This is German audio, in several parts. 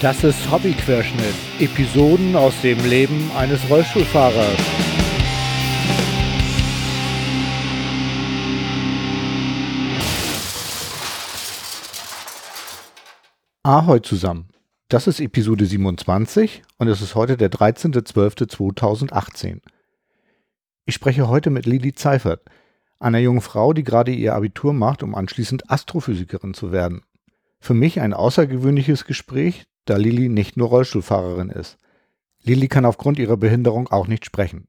Das ist Hobbyquerschnitt. Episoden aus dem Leben eines Rollstuhlfahrers. Ahoi zusammen. Das ist Episode 27 und es ist heute der 13.12.2018. Ich spreche heute mit Lili Zeifert, einer jungen Frau, die gerade ihr Abitur macht, um anschließend Astrophysikerin zu werden. Für mich ein außergewöhnliches Gespräch, da Lili nicht nur Rollstuhlfahrerin ist. Lili kann aufgrund ihrer Behinderung auch nicht sprechen.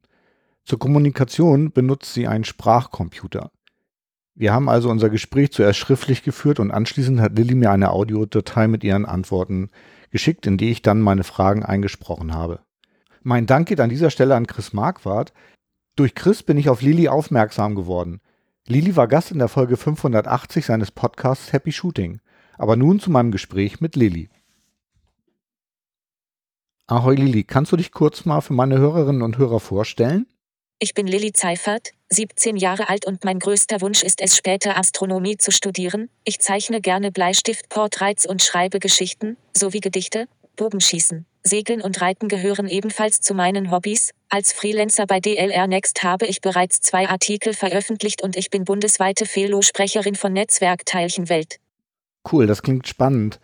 Zur Kommunikation benutzt sie einen Sprachcomputer. Wir haben also unser Gespräch zuerst schriftlich geführt und anschließend hat Lilly mir eine Audiodatei mit ihren Antworten geschickt, in die ich dann meine Fragen eingesprochen habe. Mein Dank geht an dieser Stelle an Chris Marquardt. Durch Chris bin ich auf Lilly aufmerksam geworden. Lilly war Gast in der Folge 580 seines Podcasts Happy Shooting. Aber nun zu meinem Gespräch mit Lilly. Ahoi Lilly, kannst du dich kurz mal für meine Hörerinnen und Hörer vorstellen? Ich bin Lilly Zeifert, 17 Jahre alt und mein größter Wunsch ist es später Astronomie zu studieren. Ich zeichne gerne Bleistiftporträts und schreibe Geschichten, sowie Gedichte, Bogenschießen, Segeln und Reiten gehören ebenfalls zu meinen Hobbys. Als Freelancer bei DLR Next habe ich bereits zwei Artikel veröffentlicht und ich bin bundesweite Fellow-Sprecherin von Netzwerk Teilchenwelt. Cool, das klingt spannend.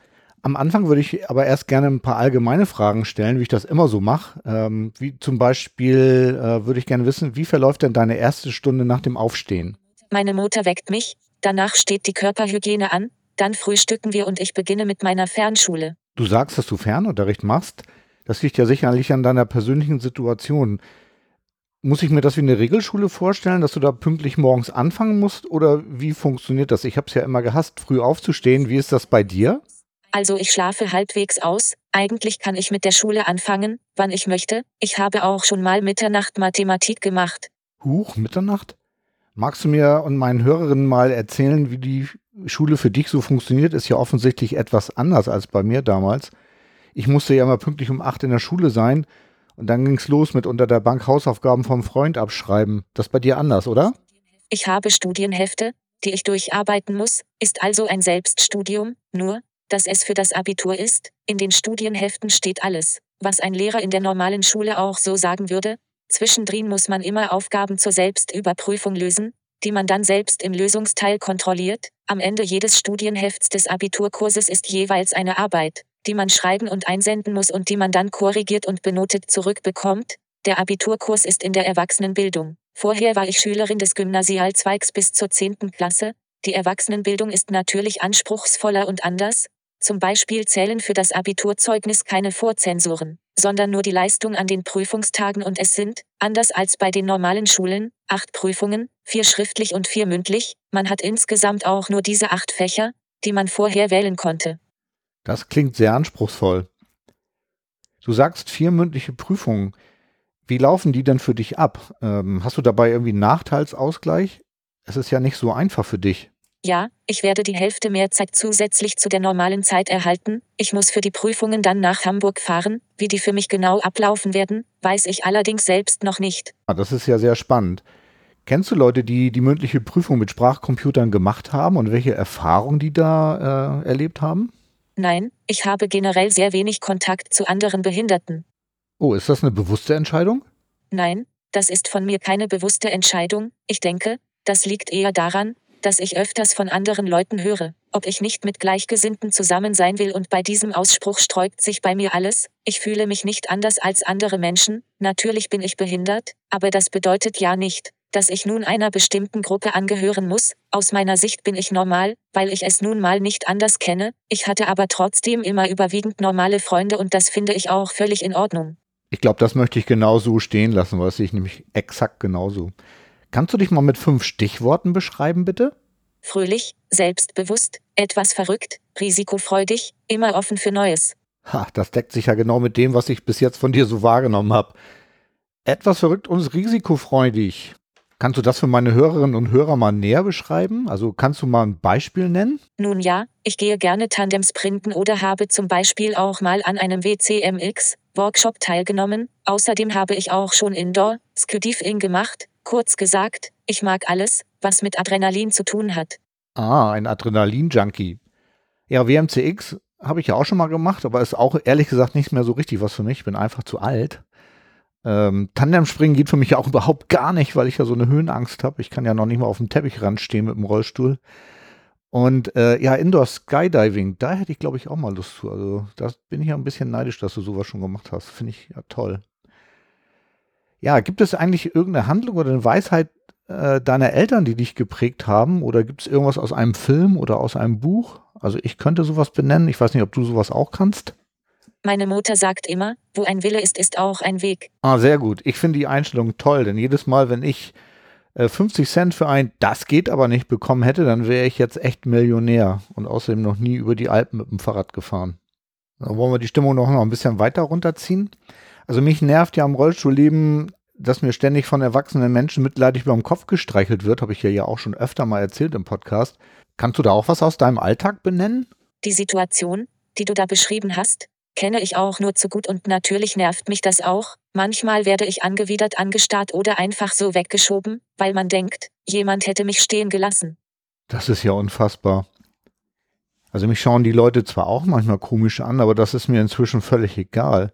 Am Anfang würde ich aber erst gerne ein paar allgemeine Fragen stellen, wie ich das immer so mache. Ähm, wie zum Beispiel äh, würde ich gerne wissen, wie verläuft denn deine erste Stunde nach dem Aufstehen? Meine Mutter weckt mich, danach steht die Körperhygiene an, dann frühstücken wir und ich beginne mit meiner Fernschule. Du sagst, dass du Fernunterricht machst. Das liegt ja sicherlich an deiner persönlichen Situation. Muss ich mir das wie eine Regelschule vorstellen, dass du da pünktlich morgens anfangen musst? Oder wie funktioniert das? Ich habe es ja immer gehasst, früh aufzustehen. Wie ist das bei dir? Also ich schlafe halbwegs aus, eigentlich kann ich mit der Schule anfangen, wann ich möchte, ich habe auch schon mal Mitternacht Mathematik gemacht. Huch, Mitternacht? Magst du mir und meinen Hörerinnen mal erzählen, wie die Schule für dich so funktioniert? Ist ja offensichtlich etwas anders als bei mir damals. Ich musste ja immer pünktlich um acht in der Schule sein und dann ging's los mit unter der Bank Hausaufgaben vom Freund abschreiben. Das ist bei dir anders, oder? Ich habe Studienhefte, die ich durcharbeiten muss, ist also ein Selbststudium, nur, dass es für das Abitur ist, in den Studienheften steht alles, was ein Lehrer in der normalen Schule auch so sagen würde. Zwischendrin muss man immer Aufgaben zur Selbstüberprüfung lösen, die man dann selbst im Lösungsteil kontrolliert. Am Ende jedes Studienhefts des Abiturkurses ist jeweils eine Arbeit, die man schreiben und einsenden muss und die man dann korrigiert und benotet zurückbekommt. Der Abiturkurs ist in der Erwachsenenbildung. Vorher war ich Schülerin des Gymnasialzweigs bis zur 10. Klasse. Die Erwachsenenbildung ist natürlich anspruchsvoller und anders, zum Beispiel zählen für das Abiturzeugnis keine Vorzensuren, sondern nur die Leistung an den Prüfungstagen und es sind, anders als bei den normalen Schulen, acht Prüfungen, vier schriftlich und vier mündlich, man hat insgesamt auch nur diese acht Fächer, die man vorher wählen konnte. Das klingt sehr anspruchsvoll. Du sagst vier mündliche Prüfungen. Wie laufen die denn für dich ab? Ähm, hast du dabei irgendwie einen Nachteilsausgleich? Es ist ja nicht so einfach für dich. Ja, ich werde die Hälfte mehr Zeit zusätzlich zu der normalen Zeit erhalten. Ich muss für die Prüfungen dann nach Hamburg fahren. Wie die für mich genau ablaufen werden, weiß ich allerdings selbst noch nicht. Ah, das ist ja sehr spannend. Kennst du Leute, die die mündliche Prüfung mit Sprachcomputern gemacht haben und welche Erfahrungen die da äh, erlebt haben? Nein, ich habe generell sehr wenig Kontakt zu anderen Behinderten. Oh, ist das eine bewusste Entscheidung? Nein, das ist von mir keine bewusste Entscheidung. Ich denke, das liegt eher daran, dass ich öfters von anderen Leuten höre, ob ich nicht mit Gleichgesinnten zusammen sein will und bei diesem Ausspruch sträubt sich bei mir alles, ich fühle mich nicht anders als andere Menschen, natürlich bin ich behindert, aber das bedeutet ja nicht, dass ich nun einer bestimmten Gruppe angehören muss, aus meiner Sicht bin ich normal, weil ich es nun mal nicht anders kenne, ich hatte aber trotzdem immer überwiegend normale Freunde und das finde ich auch völlig in Ordnung. Ich glaube, das möchte ich genauso stehen lassen, was ich nämlich exakt genauso. Kannst du dich mal mit fünf Stichworten beschreiben, bitte? Fröhlich, selbstbewusst, etwas verrückt, risikofreudig, immer offen für Neues. Ha, das deckt sich ja genau mit dem, was ich bis jetzt von dir so wahrgenommen habe. Etwas verrückt und risikofreudig. Kannst du das für meine Hörerinnen und Hörer mal näher beschreiben? Also kannst du mal ein Beispiel nennen? Nun ja, ich gehe gerne Tandem sprinten oder habe zum Beispiel auch mal an einem WCMX Workshop teilgenommen. Außerdem habe ich auch schon Indoor Skydiving gemacht, Kurz gesagt, ich mag alles, was mit Adrenalin zu tun hat. Ah, ein Adrenalin-Junkie. Ja, WMCX habe ich ja auch schon mal gemacht, aber ist auch ehrlich gesagt nicht mehr so richtig was für mich. Ich bin einfach zu alt. Ähm, Tandemspringen geht für mich ja auch überhaupt gar nicht, weil ich ja so eine Höhenangst habe. Ich kann ja noch nicht mal auf dem Teppichrand stehen mit dem Rollstuhl. Und äh, ja, Indoor Skydiving, da hätte ich, glaube ich, auch mal Lust zu. Also da bin ich ja ein bisschen neidisch, dass du sowas schon gemacht hast. Finde ich ja toll. Ja, gibt es eigentlich irgendeine Handlung oder eine Weisheit äh, deiner Eltern, die dich geprägt haben? Oder gibt es irgendwas aus einem Film oder aus einem Buch? Also ich könnte sowas benennen. Ich weiß nicht, ob du sowas auch kannst. Meine Mutter sagt immer, wo ein Wille ist, ist auch ein Weg. Ah, sehr gut. Ich finde die Einstellung toll, denn jedes Mal, wenn ich äh, 50 Cent für ein Das geht aber nicht bekommen hätte, dann wäre ich jetzt echt Millionär und außerdem noch nie über die Alpen mit dem Fahrrad gefahren. Dann wollen wir die Stimmung noch ein bisschen weiter runterziehen. Also mich nervt ja am Rollstuhlleben, dass mir ständig von erwachsenen Menschen mitleidig über den Kopf gestreichelt wird, habe ich ja ja auch schon öfter mal erzählt im Podcast. Kannst du da auch was aus deinem Alltag benennen? Die Situation, die du da beschrieben hast, kenne ich auch nur zu gut und natürlich nervt mich das auch. Manchmal werde ich angewidert angestarrt oder einfach so weggeschoben, weil man denkt, jemand hätte mich stehen gelassen. Das ist ja unfassbar. Also mich schauen die Leute zwar auch manchmal komisch an, aber das ist mir inzwischen völlig egal.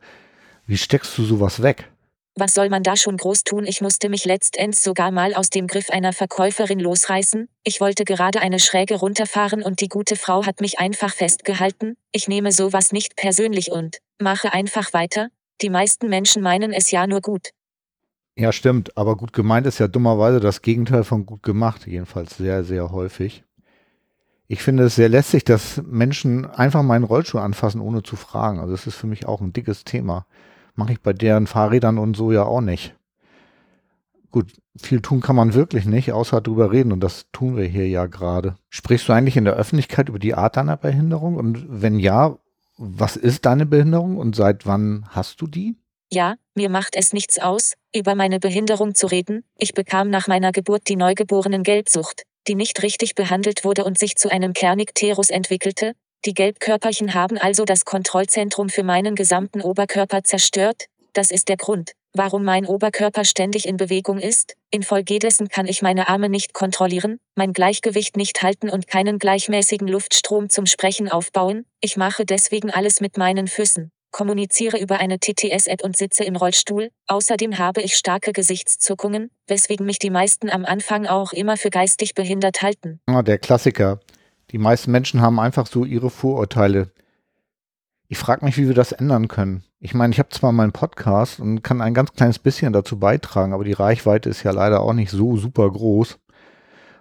Wie steckst du sowas weg? Was soll man da schon groß tun? Ich musste mich letztends sogar mal aus dem Griff einer Verkäuferin losreißen. Ich wollte gerade eine Schräge runterfahren und die gute Frau hat mich einfach festgehalten. Ich nehme sowas nicht persönlich und mache einfach weiter. Die meisten Menschen meinen es ja nur gut. Ja, stimmt, aber gut gemeint ist ja dummerweise das Gegenteil von gut gemacht, jedenfalls sehr, sehr häufig. Ich finde es sehr lästig, dass Menschen einfach meinen Rollstuhl anfassen, ohne zu fragen. Also das ist für mich auch ein dickes Thema. Mache ich bei deren Fahrrädern und so ja auch nicht. Gut, viel tun kann man wirklich nicht, außer drüber reden und das tun wir hier ja gerade. Sprichst du eigentlich in der Öffentlichkeit über die Art deiner Behinderung und wenn ja, was ist deine Behinderung und seit wann hast du die? Ja, mir macht es nichts aus, über meine Behinderung zu reden. Ich bekam nach meiner Geburt die neugeborenen Gelbsucht, die nicht richtig behandelt wurde und sich zu einem Kernicterus entwickelte, die Gelbkörperchen haben also das Kontrollzentrum für meinen gesamten Oberkörper zerstört. Das ist der Grund, warum mein Oberkörper ständig in Bewegung ist. Infolgedessen kann ich meine Arme nicht kontrollieren, mein Gleichgewicht nicht halten und keinen gleichmäßigen Luftstrom zum Sprechen aufbauen. Ich mache deswegen alles mit meinen Füßen kommuniziere über eine TTS-App und sitze im Rollstuhl. Außerdem habe ich starke Gesichtszuckungen, weswegen mich die meisten am Anfang auch immer für geistig behindert halten. Ah, der Klassiker. Die meisten Menschen haben einfach so ihre Vorurteile. Ich frage mich, wie wir das ändern können. Ich meine, ich habe zwar meinen Podcast und kann ein ganz kleines bisschen dazu beitragen, aber die Reichweite ist ja leider auch nicht so super groß.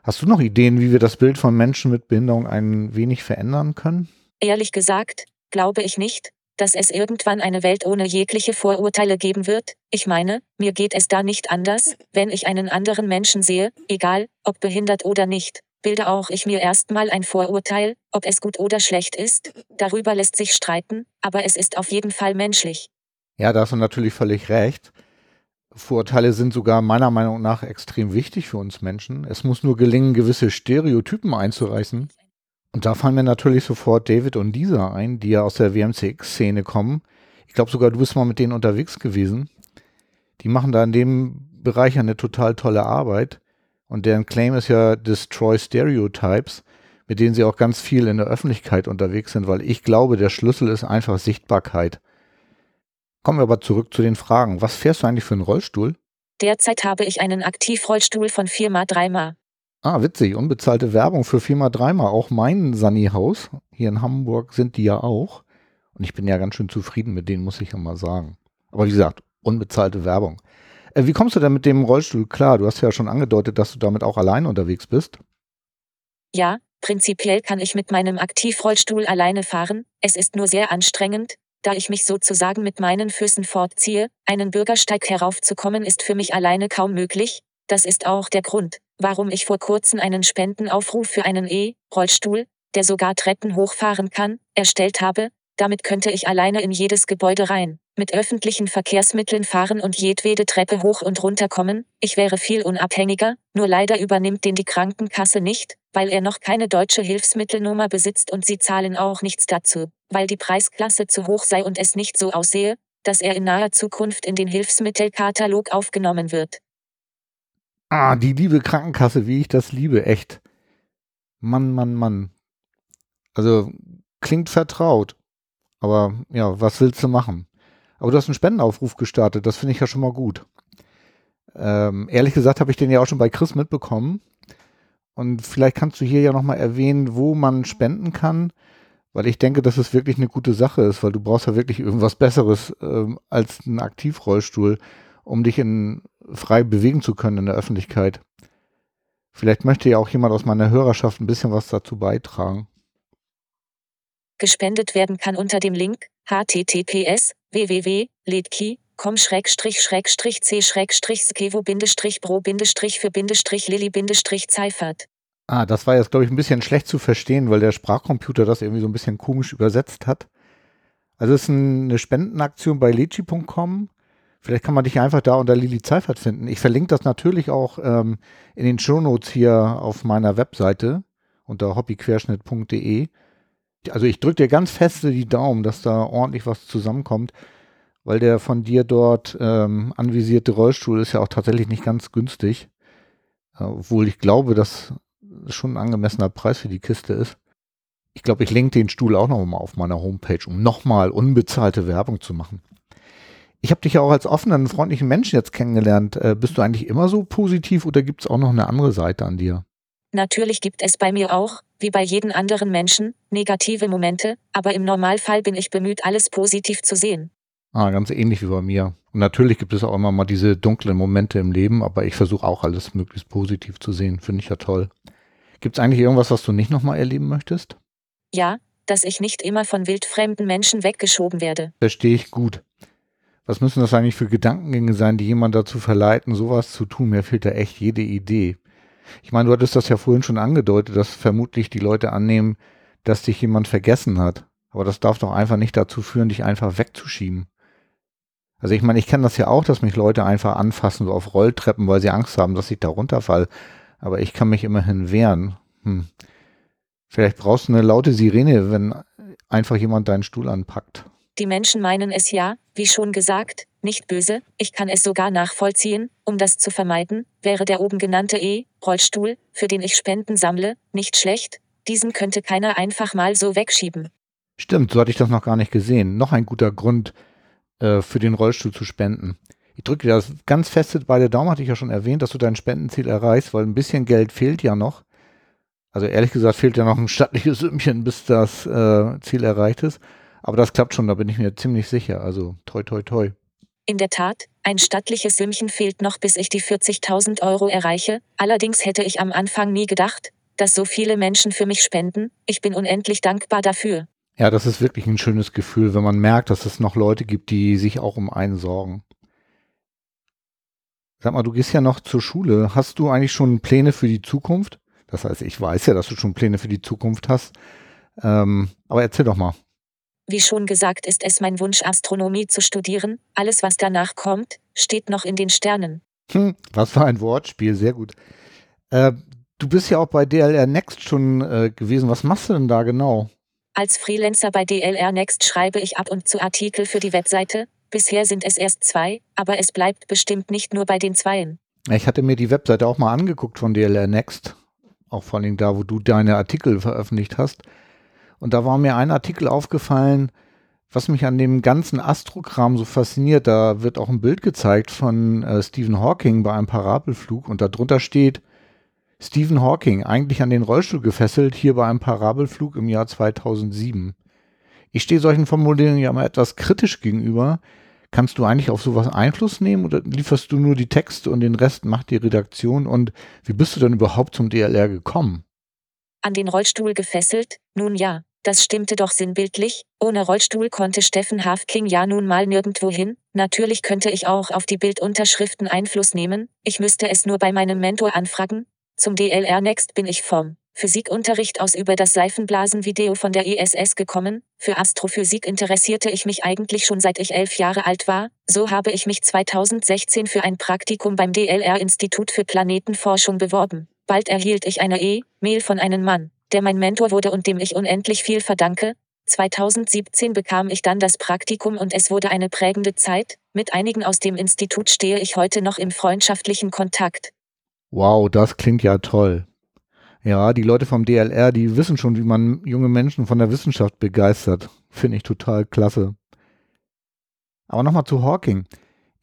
Hast du noch Ideen, wie wir das Bild von Menschen mit Behinderung ein wenig verändern können? Ehrlich gesagt, glaube ich nicht, dass es irgendwann eine Welt ohne jegliche Vorurteile geben wird. Ich meine, mir geht es da nicht anders, wenn ich einen anderen Menschen sehe, egal, ob behindert oder nicht bilde auch ich mir erstmal ein Vorurteil, ob es gut oder schlecht ist, darüber lässt sich streiten, aber es ist auf jeden Fall menschlich. Ja, da hast du natürlich völlig recht. Vorurteile sind sogar meiner Meinung nach extrem wichtig für uns Menschen. Es muss nur gelingen, gewisse Stereotypen einzureißen. Und da fallen mir natürlich sofort David und Lisa ein, die ja aus der WMCX-Szene kommen. Ich glaube sogar, du bist mal mit denen unterwegs gewesen. Die machen da in dem Bereich eine total tolle Arbeit. Und deren Claim ist ja Destroy Stereotypes, mit denen sie auch ganz viel in der Öffentlichkeit unterwegs sind, weil ich glaube, der Schlüssel ist einfach Sichtbarkeit. Kommen wir aber zurück zu den Fragen. Was fährst du eigentlich für einen Rollstuhl? Derzeit habe ich einen Aktivrollstuhl von Firma Dreimal. Ah, witzig. Unbezahlte Werbung für Firma Dreimal. Auch mein Sunny-Haus hier in Hamburg sind die ja auch. Und ich bin ja ganz schön zufrieden mit denen, muss ich ja mal sagen. Aber wie gesagt, unbezahlte Werbung. Äh, wie kommst du denn mit dem Rollstuhl klar? Du hast ja schon angedeutet, dass du damit auch allein unterwegs bist. Ja, prinzipiell kann ich mit meinem Aktivrollstuhl alleine fahren. Es ist nur sehr anstrengend, da ich mich sozusagen mit meinen Füßen fortziehe. Einen Bürgersteig heraufzukommen ist für mich alleine kaum möglich. Das ist auch der Grund, warum ich vor kurzem einen Spendenaufruf für einen E-Rollstuhl, der sogar Treppen hochfahren kann, erstellt habe. Damit könnte ich alleine in jedes Gebäude rein mit öffentlichen Verkehrsmitteln fahren und jedwede Treppe hoch und runter kommen, ich wäre viel unabhängiger, nur leider übernimmt den die Krankenkasse nicht, weil er noch keine deutsche Hilfsmittelnummer besitzt und sie zahlen auch nichts dazu, weil die Preisklasse zu hoch sei und es nicht so aussehe, dass er in naher Zukunft in den Hilfsmittelkatalog aufgenommen wird. Ah, die liebe Krankenkasse, wie ich das liebe, echt. Mann, Mann, Mann. Also klingt vertraut. Aber ja, was willst du machen? Aber du hast einen Spendenaufruf gestartet, das finde ich ja schon mal gut. Ähm, ehrlich gesagt habe ich den ja auch schon bei Chris mitbekommen. Und vielleicht kannst du hier ja nochmal erwähnen, wo man spenden kann, weil ich denke, dass es wirklich eine gute Sache ist, weil du brauchst ja wirklich irgendwas Besseres ähm, als einen Aktivrollstuhl, um dich in, frei bewegen zu können in der Öffentlichkeit. Vielleicht möchte ja auch jemand aus meiner Hörerschaft ein bisschen was dazu beitragen. Gespendet werden kann unter dem Link https www.ledkey.com c skevo bro für lilly zeifert. Ah, das war jetzt, glaube ich, ein bisschen schlecht zu verstehen, weil der Sprachcomputer das irgendwie so ein bisschen komisch übersetzt hat. Also es ist eine Spendenaktion bei leci.com. Vielleicht kann man dich einfach da unter Lili Zeifert finden. Ich verlinke das natürlich auch ähm, in den Shownotes hier auf meiner Webseite unter hobbyquerschnitt.de. Also ich drücke dir ganz feste die Daumen, dass da ordentlich was zusammenkommt, weil der von dir dort ähm, anvisierte Rollstuhl ist ja auch tatsächlich nicht ganz günstig. Obwohl ich glaube, dass schon ein angemessener Preis für die Kiste ist. Ich glaube, ich lenke den Stuhl auch noch mal auf meiner Homepage, um nochmal unbezahlte Werbung zu machen. Ich habe dich ja auch als offenen, freundlichen Menschen jetzt kennengelernt. Äh, bist du eigentlich immer so positiv oder gibt es auch noch eine andere Seite an dir? Natürlich gibt es bei mir auch, wie bei jedem anderen Menschen, negative Momente, aber im Normalfall bin ich bemüht, alles positiv zu sehen. Ah, ganz ähnlich wie bei mir. Und natürlich gibt es auch immer mal diese dunklen Momente im Leben, aber ich versuche auch alles möglichst positiv zu sehen. Finde ich ja toll. Gibt es eigentlich irgendwas, was du nicht nochmal erleben möchtest? Ja, dass ich nicht immer von wildfremden Menschen weggeschoben werde. Verstehe ich gut. Was müssen das eigentlich für Gedankengänge sein, die jemand dazu verleiten, sowas zu tun? Mir fehlt da echt jede Idee. Ich meine, du hattest das ja vorhin schon angedeutet, dass vermutlich die Leute annehmen, dass dich jemand vergessen hat. Aber das darf doch einfach nicht dazu führen, dich einfach wegzuschieben. Also ich meine, ich kenne das ja auch, dass mich Leute einfach anfassen, so auf Rolltreppen, weil sie Angst haben, dass ich da runterfall aber ich kann mich immerhin wehren. Hm. Vielleicht brauchst du eine laute Sirene, wenn einfach jemand deinen Stuhl anpackt. Die Menschen meinen es ja, wie schon gesagt, nicht böse, ich kann es sogar nachvollziehen, um das zu vermeiden, wäre der oben genannte E-Rollstuhl, für den ich Spenden sammle, nicht schlecht, diesen könnte keiner einfach mal so wegschieben. Stimmt, so hatte ich das noch gar nicht gesehen. Noch ein guter Grund äh, für den Rollstuhl zu spenden. Ich drücke dir das ganz feste beide Daumen, hatte ich ja schon erwähnt, dass du dein Spendenziel erreichst, weil ein bisschen Geld fehlt ja noch. Also ehrlich gesagt fehlt ja noch ein stattliches Sümmchen, bis das äh, Ziel erreicht ist. Aber das klappt schon, da bin ich mir ziemlich sicher. Also toi, toi, toi. In der Tat, ein stattliches Sümmchen fehlt noch, bis ich die 40.000 Euro erreiche. Allerdings hätte ich am Anfang nie gedacht, dass so viele Menschen für mich spenden. Ich bin unendlich dankbar dafür. Ja, das ist wirklich ein schönes Gefühl, wenn man merkt, dass es noch Leute gibt, die sich auch um einen sorgen. Sag mal, du gehst ja noch zur Schule. Hast du eigentlich schon Pläne für die Zukunft? Das heißt, ich weiß ja, dass du schon Pläne für die Zukunft hast. Ähm, aber erzähl doch mal. Wie schon gesagt, ist es mein Wunsch, Astronomie zu studieren. Alles, was danach kommt, steht noch in den Sternen. Hm, was für ein Wortspiel, sehr gut. Äh, du bist ja auch bei DLR Next schon äh, gewesen. Was machst du denn da genau? Als Freelancer bei DLR Next schreibe ich ab und zu Artikel für die Webseite, Bisher sind es erst zwei, aber es bleibt bestimmt nicht nur bei den Zweien. Ich hatte mir die Webseite auch mal angeguckt von DLR Next, auch vor allem da, wo du deine Artikel veröffentlicht hast. Und da war mir ein Artikel aufgefallen, was mich an dem ganzen Astrokram so fasziniert. Da wird auch ein Bild gezeigt von äh, Stephen Hawking bei einem Parabelflug und darunter steht Stephen Hawking, eigentlich an den Rollstuhl gefesselt, hier bei einem Parabelflug im Jahr 2007. Ich stehe solchen Formulierungen ja mal etwas kritisch gegenüber, Kannst du eigentlich auf sowas Einfluss nehmen oder lieferst du nur die Texte und den Rest macht die Redaktion? Und wie bist du denn überhaupt zum DLR gekommen? An den Rollstuhl gefesselt? Nun ja, das stimmte doch sinnbildlich. Ohne Rollstuhl konnte Steffen Hafking ja nun mal nirgendwo hin. Natürlich könnte ich auch auf die Bildunterschriften Einfluss nehmen. Ich müsste es nur bei meinem Mentor anfragen. Zum DLR Next bin ich vom Physikunterricht aus über das Seifenblasen-Video von der ISS gekommen. Für Astrophysik interessierte ich mich eigentlich schon seit ich elf Jahre alt war. So habe ich mich 2016 für ein Praktikum beim DLR-Institut für Planetenforschung beworben. Bald erhielt ich eine E-Mail von einem Mann, der mein Mentor wurde und dem ich unendlich viel verdanke. 2017 bekam ich dann das Praktikum und es wurde eine prägende Zeit. Mit einigen aus dem Institut stehe ich heute noch im freundschaftlichen Kontakt. Wow, das klingt ja toll. Ja, die Leute vom DLR, die wissen schon, wie man junge Menschen von der Wissenschaft begeistert. Finde ich total klasse. Aber nochmal zu Hawking.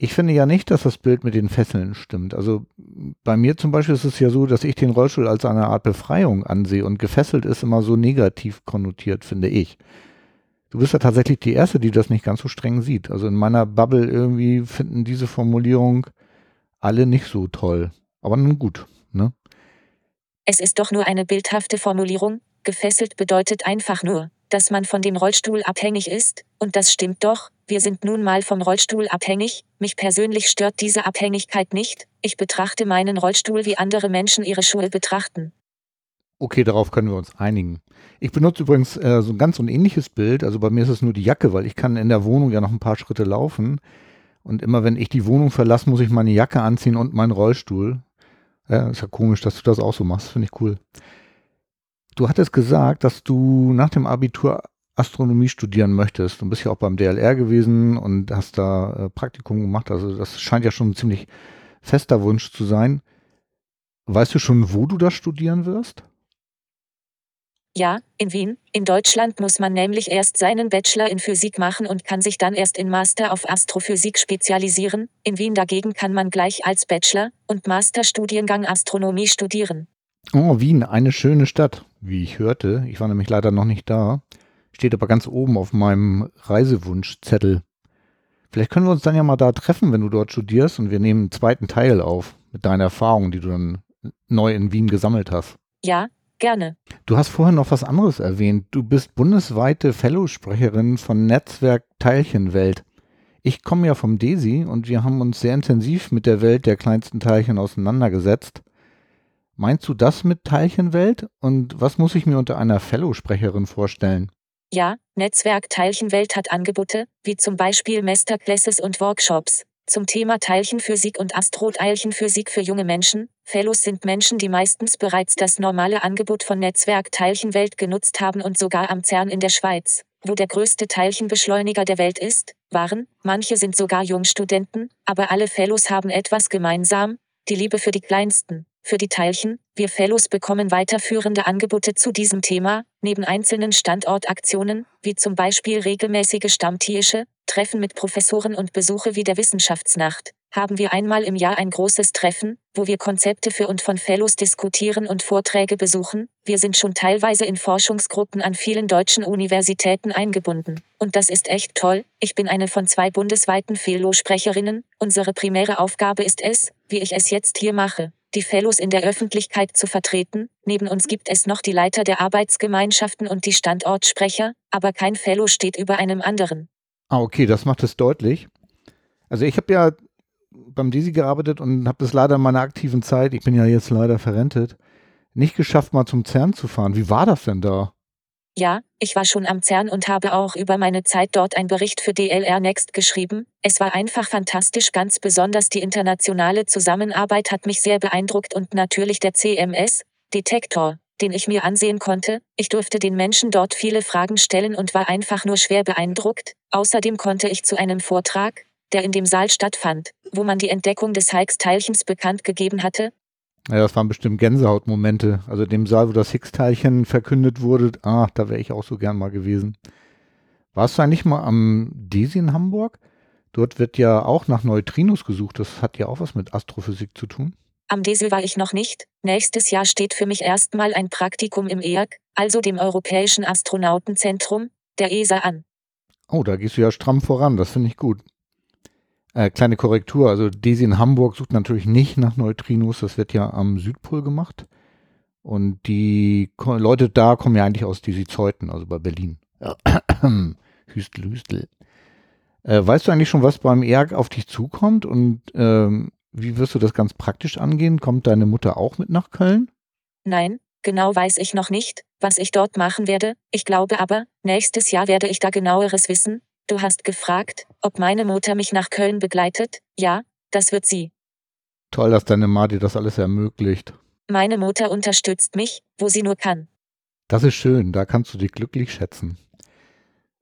Ich finde ja nicht, dass das Bild mit den Fesseln stimmt. Also bei mir zum Beispiel ist es ja so, dass ich den Rollstuhl als eine Art Befreiung ansehe und gefesselt ist immer so negativ konnotiert, finde ich. Du bist ja tatsächlich die Erste, die das nicht ganz so streng sieht. Also in meiner Bubble irgendwie finden diese Formulierung alle nicht so toll. Aber nun gut, ne? Es ist doch nur eine bildhafte Formulierung. Gefesselt bedeutet einfach nur, dass man von dem Rollstuhl abhängig ist, und das stimmt doch, wir sind nun mal vom Rollstuhl abhängig, mich persönlich stört diese Abhängigkeit nicht, ich betrachte meinen Rollstuhl wie andere Menschen ihre Schuhe betrachten. Okay, darauf können wir uns einigen. Ich benutze übrigens äh, so ein ganz unähnliches Bild, also bei mir ist es nur die Jacke, weil ich kann in der Wohnung ja noch ein paar Schritte laufen und immer wenn ich die Wohnung verlasse, muss ich meine Jacke anziehen und meinen Rollstuhl. Ja, ist ja komisch, dass du das auch so machst, finde ich cool. Du hattest gesagt, dass du nach dem Abitur Astronomie studieren möchtest. Du bist ja auch beim DLR gewesen und hast da äh, Praktikum gemacht. Also das scheint ja schon ein ziemlich fester Wunsch zu sein. Weißt du schon, wo du das studieren wirst? Ja, in Wien. In Deutschland muss man nämlich erst seinen Bachelor in Physik machen und kann sich dann erst in Master auf Astrophysik spezialisieren. In Wien dagegen kann man gleich als Bachelor- und Masterstudiengang Astronomie studieren. Oh, Wien, eine schöne Stadt, wie ich hörte. Ich war nämlich leider noch nicht da. Steht aber ganz oben auf meinem Reisewunschzettel. Vielleicht können wir uns dann ja mal da treffen, wenn du dort studierst und wir nehmen einen zweiten Teil auf mit deiner Erfahrung, die du dann neu in Wien gesammelt hast. Ja, gerne. Du hast vorher noch was anderes erwähnt. Du bist bundesweite Fellowsprecherin von Netzwerk Teilchenwelt. Ich komme ja vom DESI und wir haben uns sehr intensiv mit der Welt der kleinsten Teilchen auseinandergesetzt. Meinst du das mit Teilchenwelt? Und was muss ich mir unter einer Fellow-Sprecherin vorstellen? Ja, Netzwerk Teilchenwelt hat Angebote, wie zum Beispiel Masterclasses und Workshops. Zum Thema Teilchenphysik und Astroteilchenphysik für junge Menschen. Fellows sind Menschen, die meistens bereits das normale Angebot von Netzwerk Teilchenwelt genutzt haben und sogar am CERN in der Schweiz, wo der größte Teilchenbeschleuniger der Welt ist, waren. Manche sind sogar Jungstudenten, aber alle Fellows haben etwas gemeinsam, die Liebe für die Kleinsten. Für die Teilchen, wir Fellows bekommen weiterführende Angebote zu diesem Thema, neben einzelnen Standortaktionen, wie zum Beispiel regelmäßige Stammtische, Treffen mit Professoren und Besuche wie der Wissenschaftsnacht, haben wir einmal im Jahr ein großes Treffen, wo wir Konzepte für und von Fellows diskutieren und Vorträge besuchen. Wir sind schon teilweise in Forschungsgruppen an vielen deutschen Universitäten eingebunden. Und das ist echt toll. Ich bin eine von zwei bundesweiten Fellow-Sprecherinnen. Unsere primäre Aufgabe ist es, wie ich es jetzt hier mache, die Fellows in der Öffentlichkeit zu vertreten. Neben uns gibt es noch die Leiter der Arbeitsgemeinschaften und die Standortsprecher, aber kein Fellow steht über einem anderen. Ah, okay, das macht es deutlich. Also ich habe ja beim DESI gearbeitet und habe das leider in meiner aktiven Zeit, ich bin ja jetzt leider verrentet, nicht geschafft, mal zum CERN zu fahren. Wie war das denn da? Ja, ich war schon am CERN und habe auch über meine Zeit dort einen Bericht für DLR Next geschrieben. Es war einfach fantastisch, ganz besonders die internationale Zusammenarbeit hat mich sehr beeindruckt und natürlich der CMS-Detektor, den ich mir ansehen konnte. Ich durfte den Menschen dort viele Fragen stellen und war einfach nur schwer beeindruckt. Außerdem konnte ich zu einem Vortrag, der in dem Saal stattfand, wo man die Entdeckung des Higgs-Teilchens bekannt gegeben hatte, ja, das waren bestimmt Gänsehautmomente. Also dem Saal, wo das Higgs-Teilchen verkündet wurde, ah, da wäre ich auch so gern mal gewesen. Warst du eigentlich mal am DESI in Hamburg? Dort wird ja auch nach Neutrinos gesucht. Das hat ja auch was mit Astrophysik zu tun. Am DESI war ich noch nicht. Nächstes Jahr steht für mich erstmal ein Praktikum im EAG, also dem Europäischen Astronautenzentrum, der ESA an. Oh, da gehst du ja stramm voran. Das finde ich gut. Äh, kleine Korrektur, also DESI in Hamburg sucht natürlich nicht nach Neutrinos, das wird ja am Südpol gemacht. Und die Leute da kommen ja eigentlich aus DESI Zeuthen, also bei Berlin. Ja. hüstel, hüstel. Äh, weißt du eigentlich schon, was beim ERG auf dich zukommt und ähm, wie wirst du das ganz praktisch angehen? Kommt deine Mutter auch mit nach Köln? Nein, genau weiß ich noch nicht, was ich dort machen werde. Ich glaube aber, nächstes Jahr werde ich da genaueres wissen, Du hast gefragt, ob meine Mutter mich nach Köln begleitet? Ja, das wird sie. Toll, dass deine Ma dir das alles ermöglicht. Meine Mutter unterstützt mich, wo sie nur kann. Das ist schön, da kannst du dich glücklich schätzen.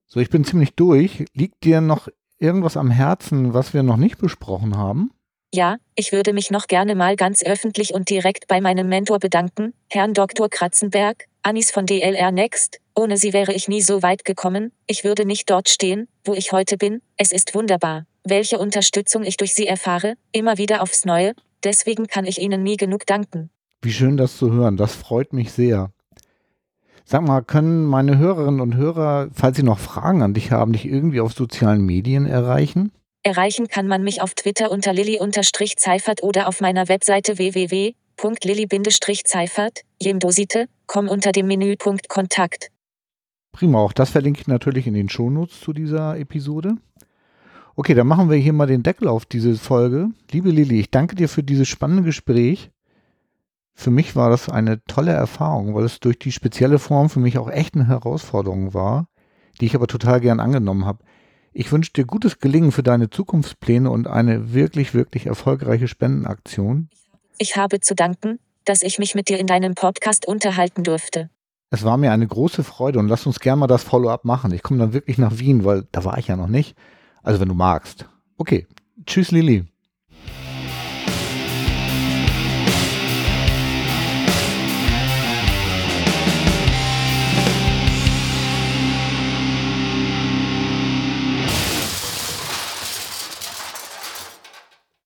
So, ich bin ziemlich durch. Liegt dir noch irgendwas am Herzen, was wir noch nicht besprochen haben? Ja, ich würde mich noch gerne mal ganz öffentlich und direkt bei meinem Mentor bedanken, Herrn Dr. Kratzenberg, Anis von DLR Next, ohne sie wäre ich nie so weit gekommen, ich würde nicht dort stehen, wo ich heute bin, es ist wunderbar, welche Unterstützung ich durch sie erfahre, immer wieder aufs Neue, deswegen kann ich Ihnen nie genug danken. Wie schön das zu hören, das freut mich sehr. Sag mal, können meine Hörerinnen und Hörer, falls sie noch Fragen an dich haben, dich irgendwie auf sozialen Medien erreichen? Erreichen kann man mich auf Twitter unter lilly-zeifert oder auf meiner Webseite www.lilly-zeifert, jemdosite.com unter dem Menüpunkt Kontakt. Prima, auch das verlinke ich natürlich in den Shownotes zu dieser Episode. Okay, dann machen wir hier mal den Deckel auf diese Folge. Liebe Lilly, ich danke dir für dieses spannende Gespräch für mich war das eine tolle Erfahrung, weil es durch die spezielle Form für mich auch echt eine Herausforderung war, die ich aber total gern angenommen habe. Ich wünsche dir gutes Gelingen für deine Zukunftspläne und eine wirklich, wirklich erfolgreiche Spendenaktion. Ich habe zu danken, dass ich mich mit dir in deinem Podcast unterhalten durfte. Es war mir eine große Freude und lass uns gerne mal das Follow-up machen. Ich komme dann wirklich nach Wien, weil da war ich ja noch nicht. Also wenn du magst. Okay. Tschüss, Lili.